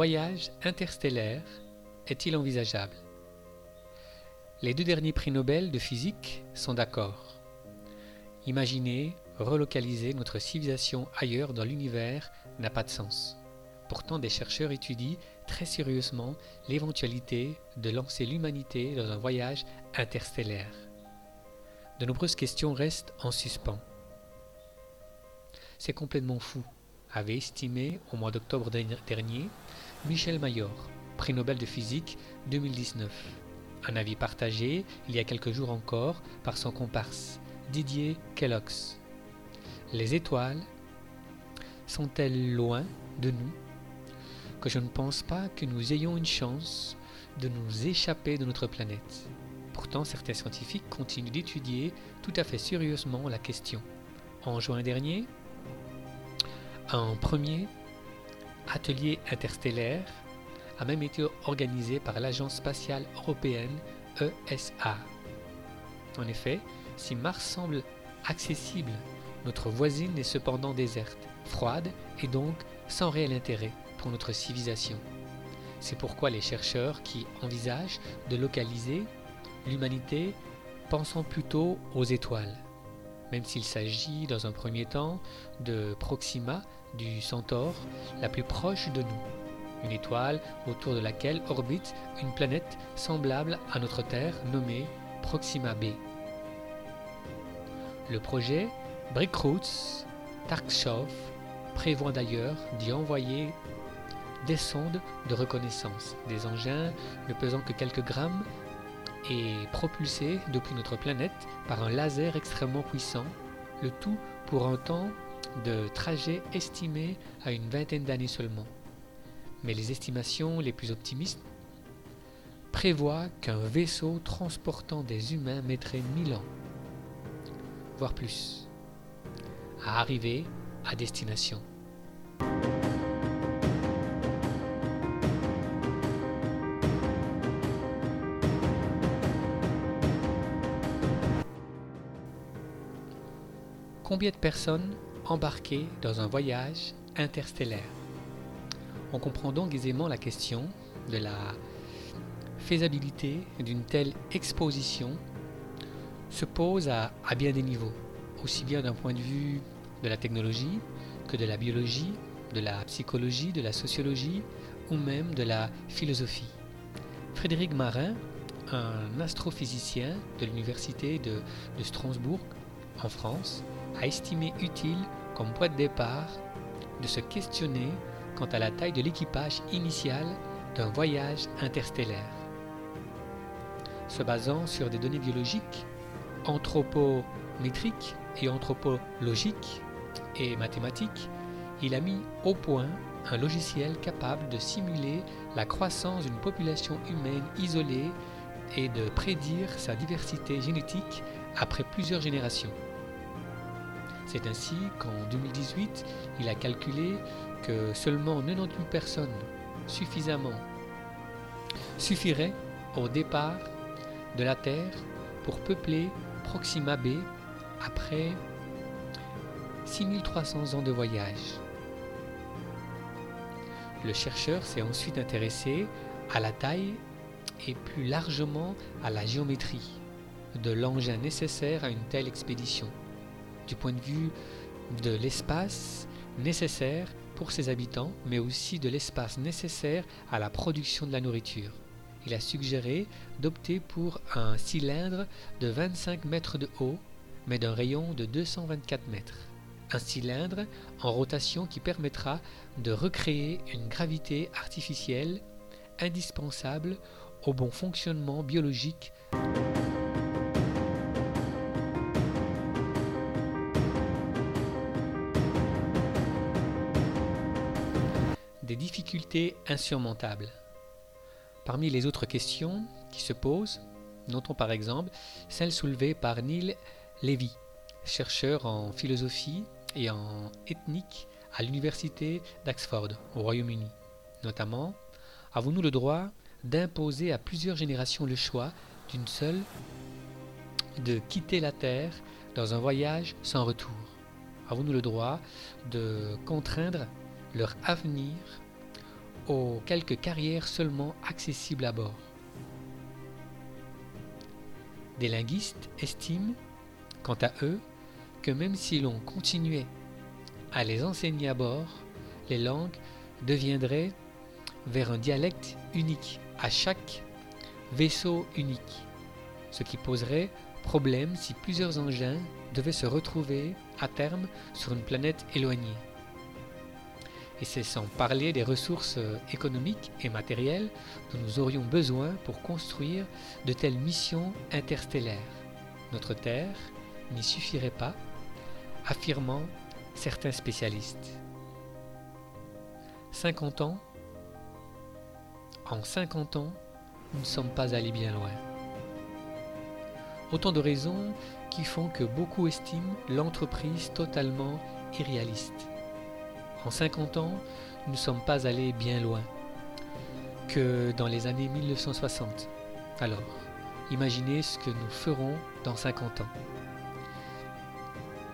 voyage interstellaire est-il envisageable? Les deux derniers prix Nobel de physique sont d'accord. Imaginer relocaliser notre civilisation ailleurs dans l'univers n'a pas de sens. Pourtant, des chercheurs étudient très sérieusement l'éventualité de lancer l'humanité dans un voyage interstellaire. De nombreuses questions restent en suspens. C'est complètement fou, avait estimé au mois d'octobre dernier Michel Mayor, prix Nobel de physique 2019. Un avis partagé il y a quelques jours encore par son comparse Didier Kellogg's. Les étoiles sont-elles loin de nous? Que je ne pense pas que nous ayons une chance de nous échapper de notre planète. Pourtant, certains scientifiques continuent d'étudier tout à fait sérieusement la question. En juin dernier, un premier atelier interstellaire a même été organisé par l'Agence spatiale européenne ESA. En effet, si Mars semble accessible notre voisine est cependant déserte, froide et donc sans réel intérêt pour notre civilisation. C'est pourquoi les chercheurs qui envisagent de localiser l'humanité pensant plutôt aux étoiles, même s'il s'agit dans un premier temps de Proxima du Centaure, la plus proche de nous, une étoile autour de laquelle orbite une planète semblable à notre Terre nommée Proxima b. Le projet Brickroots, Tarkshov prévoit d'ailleurs d'y envoyer des sondes de reconnaissance, des engins ne pesant que quelques grammes et propulsés depuis notre planète par un laser extrêmement puissant, le tout pour un temps de trajet estimé à une vingtaine d'années seulement. Mais les estimations les plus optimistes prévoient qu'un vaisseau transportant des humains mettrait mille ans, voire plus à arriver à destination. Combien de personnes embarquées dans un voyage interstellaire On comprend donc aisément la question de la faisabilité d'une telle exposition se pose à, bien des niveaux aussi bien d'un point de vue de la technologie que de la biologie, de la psychologie, de la sociologie ou même de la philosophie. Frédéric Marin, un astrophysicien de l'université de, de Strasbourg en France, a estimé utile comme point de départ de se questionner quant à la taille de l'équipage initial d'un voyage interstellaire. Se basant sur des données biologiques, anthropométriques et anthropologique et mathématique, il a mis au point un logiciel capable de simuler la croissance d'une population humaine isolée et de prédire sa diversité génétique après plusieurs générations. C'est ainsi qu'en 2018, il a calculé que seulement 98 personnes suffisamment suffiraient au départ de la Terre pour peupler Proxima b après 6300 ans de voyage. Le chercheur s'est ensuite intéressé à la taille et plus largement à la géométrie de l'engin nécessaire à une telle expédition, du point de vue de l'espace nécessaire pour ses habitants, mais aussi de l'espace nécessaire à la production de la nourriture. Il a suggéré d'opter pour un cylindre de 25 mètres de haut mais d'un rayon de 224 mètres. Un cylindre en rotation qui permettra de recréer une gravité artificielle indispensable au bon fonctionnement biologique difficultés insurmontables. Parmi les autres questions qui se posent, notons par exemple celle soulevée par Neil Lévy, chercheur en philosophie et en ethnique à l'université d'Oxford au Royaume-Uni. Notamment, avons-nous le droit d'imposer à plusieurs générations le choix d'une seule de quitter la Terre dans un voyage sans retour? Avons-nous le droit de contraindre leur avenir aux quelques carrières seulement accessibles à bord. Des linguistes estiment, quant à eux, que même si l'on continuait à les enseigner à bord, les langues deviendraient vers un dialecte unique à chaque vaisseau unique, ce qui poserait problème si plusieurs engins devaient se retrouver à terme sur une planète éloignée. Et c'est sans parler des ressources économiques et matérielles dont nous aurions besoin pour construire de telles missions interstellaires. Notre Terre n'y suffirait pas, affirmant certains spécialistes. 50 ans En 50 ans, nous ne sommes pas allés bien loin. Autant de raisons qui font que beaucoup estiment l'entreprise totalement irréaliste. En 50 ans, nous ne sommes pas allés bien loin que dans les années 1960. Alors, imaginez ce que nous ferons dans 50 ans.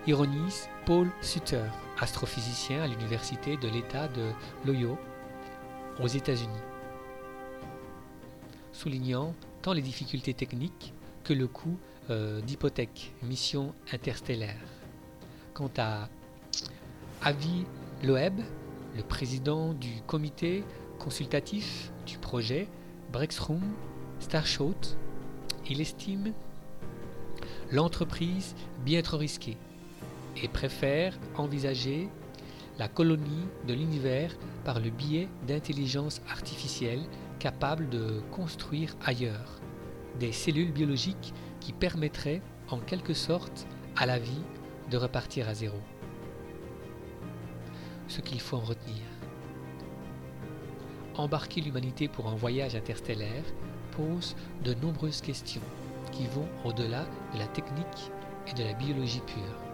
Ironise Paul Sutter, astrophysicien à l'université de l'État de l'Ohio aux États-Unis, soulignant tant les difficultés techniques que le coût euh, d'hypothèque, mission interstellaire. Quant à Avi Loeb, le président du comité consultatif du projet Brexroom Starshot, il estime l'entreprise bien trop risquée et préfère envisager la colonie de l'univers par le biais d'intelligence artificielle capable de construire ailleurs des cellules biologiques qui permettraient en quelque sorte à la vie de repartir à zéro. Ce qu'il faut en retenir. Embarquer l'humanité pour un voyage interstellaire pose de nombreuses questions qui vont au-delà de la technique et de la biologie pure.